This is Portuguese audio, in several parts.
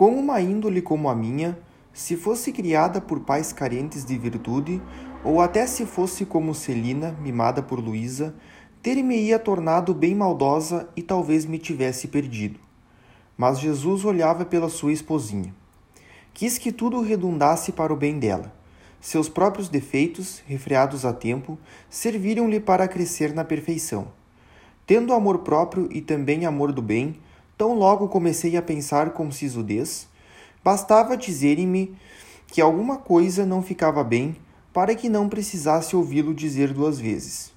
Com uma índole como a minha, se fosse criada por pais carentes de virtude, ou até se fosse como Celina, mimada por Luísa, ter-me-ia tornado bem maldosa e talvez me tivesse perdido. Mas Jesus olhava pela sua esposinha. Quis que tudo redundasse para o bem dela. Seus próprios defeitos, refreados a tempo, serviram-lhe para crescer na perfeição. Tendo amor próprio e também amor do bem, tão logo comecei a pensar com sisudez, bastava dizerem-me que alguma coisa não ficava bem para que não precisasse ouvi-lo dizer duas vezes.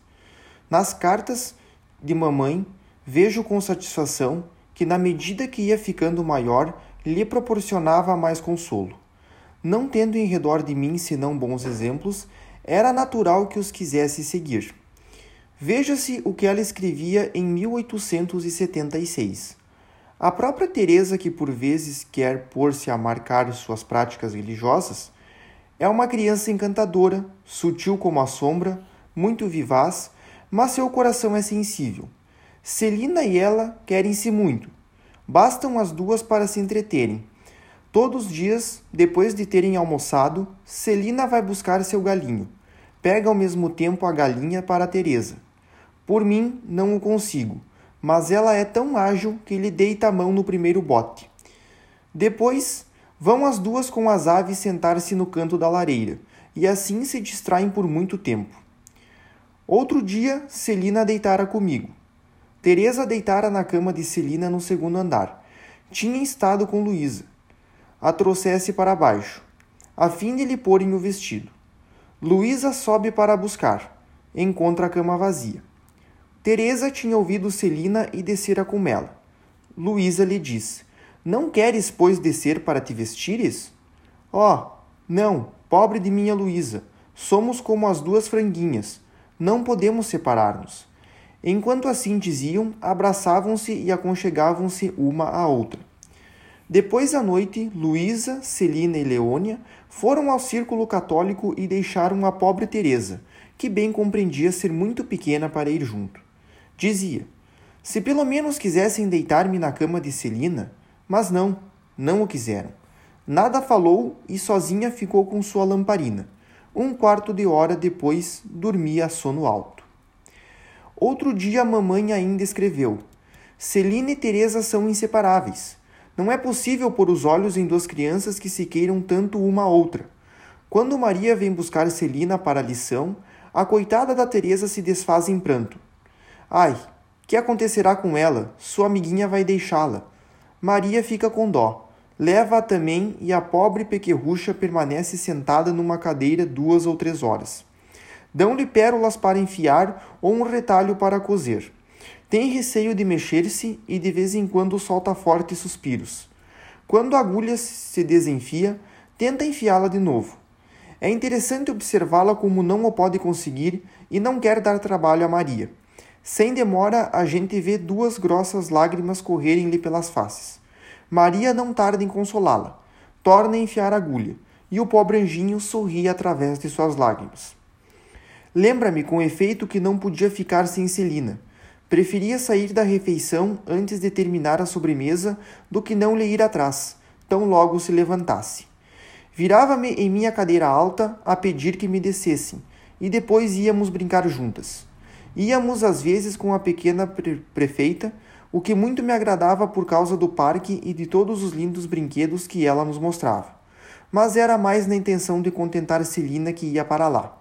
Nas cartas de mamãe, vejo com satisfação que, na medida que ia ficando maior, lhe proporcionava mais consolo. Não tendo em redor de mim senão bons exemplos, era natural que os quisesse seguir. Veja-se o que ela escrevia em 1876. A própria Teresa, que por vezes quer pôr-se a marcar suas práticas religiosas, é uma criança encantadora, sutil como a sombra, muito vivaz, mas seu coração é sensível. Celina e ela querem-se muito. Bastam as duas para se entreterem. Todos os dias, depois de terem almoçado, Celina vai buscar seu galinho. Pega ao mesmo tempo a galinha para Teresa. Por mim, não o consigo, mas ela é tão ágil que lhe deita a mão no primeiro bote. Depois, Vão as duas com as aves sentar-se no canto da lareira, e assim se distraem por muito tempo. Outro dia, Celina deitara comigo. Teresa deitara na cama de Celina no segundo andar. Tinha estado com Luísa. A trouxesse para baixo, a fim de lhe porem o vestido. Luísa sobe para buscar. Encontra a cama vazia. Teresa tinha ouvido Celina e descera com ela. Luísa lhe disse: não queres, pois, descer para te vestires? Oh, não, pobre de minha Luísa, somos como as duas franguinhas, não podemos separar-nos. Enquanto assim diziam, abraçavam-se e aconchegavam-se uma à outra. Depois à noite, Luísa, Celina e Leônia foram ao círculo católico e deixaram a pobre Teresa, que bem compreendia ser muito pequena para ir junto. Dizia: Se pelo menos quisessem deitar-me na cama de Celina, mas não, não o quiseram. Nada falou e sozinha ficou com sua lamparina. Um quarto de hora depois dormia a sono alto. Outro dia a mamãe ainda escreveu: Celina e Teresa são inseparáveis. Não é possível pôr os olhos em duas crianças que se queiram tanto uma a outra. Quando Maria vem buscar Celina para a lição, a coitada da Teresa se desfaz em pranto. Ai, que acontecerá com ela? Sua amiguinha vai deixá-la. Maria fica com dó. Leva-a também e a pobre pequerrucha permanece sentada numa cadeira duas ou três horas. Dão-lhe pérolas para enfiar ou um retalho para cozer. Tem receio de mexer-se e de vez em quando solta fortes suspiros. Quando a agulha se desenfia, tenta enfiá-la de novo. É interessante observá-la como não o pode conseguir e não quer dar trabalho a Maria. Sem demora, a gente vê duas grossas lágrimas correrem-lhe pelas faces. Maria não tarda em consolá-la. Torna a enfiar a agulha, e o pobre anjinho sorri através de suas lágrimas. Lembra-me com efeito que não podia ficar sem Celina. Preferia sair da refeição antes de terminar a sobremesa do que não lhe ir atrás, tão logo se levantasse. Virava-me em minha cadeira alta a pedir que me descessem, e depois íamos brincar juntas. Íamos às vezes com a pequena pre prefeita, o que muito me agradava por causa do parque e de todos os lindos brinquedos que ela nos mostrava. Mas era mais na intenção de contentar Celina que ia para lá,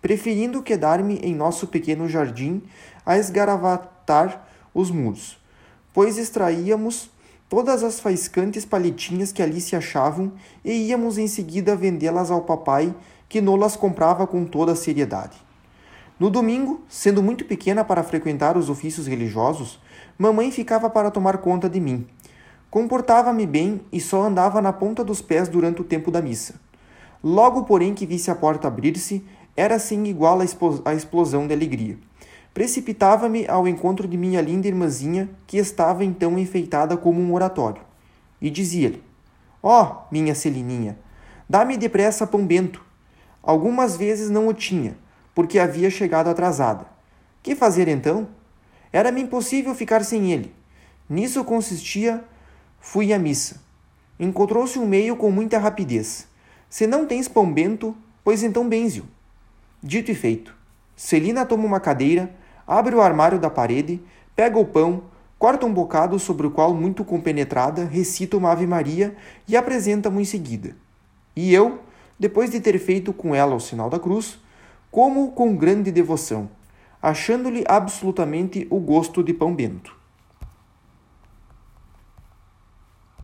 preferindo quedar-me em nosso pequeno jardim a esgaravatar os muros, pois extraíamos todas as faiscantes palitinhas que ali se achavam e íamos em seguida vendê-las ao papai, que nolas comprava com toda a seriedade. No domingo, sendo muito pequena para frequentar os ofícios religiosos, mamãe ficava para tomar conta de mim. Comportava-me bem e só andava na ponta dos pés durante o tempo da missa. Logo, porém, que visse a porta abrir-se, era sem igual a explosão de alegria. Precipitava-me ao encontro de minha linda irmãzinha, que estava então enfeitada como um oratório, e dizia-lhe: Ó, oh, minha Celininha, dá-me depressa pão bento. Algumas vezes não o tinha, porque havia chegado atrasada. Que fazer então? Era-me impossível ficar sem ele. Nisso consistia, fui à missa. Encontrou-se um meio com muita rapidez. Se não tens pão bento, pois então benze-o. Dito e feito. Celina toma uma cadeira, abre o armário da parede, pega o pão, corta um bocado sobre o qual, muito compenetrada, recita uma Ave Maria e apresenta-mo em seguida. E eu, depois de ter feito com ela o sinal da cruz, como com grande devoção, achando-lhe absolutamente o gosto de pão bento.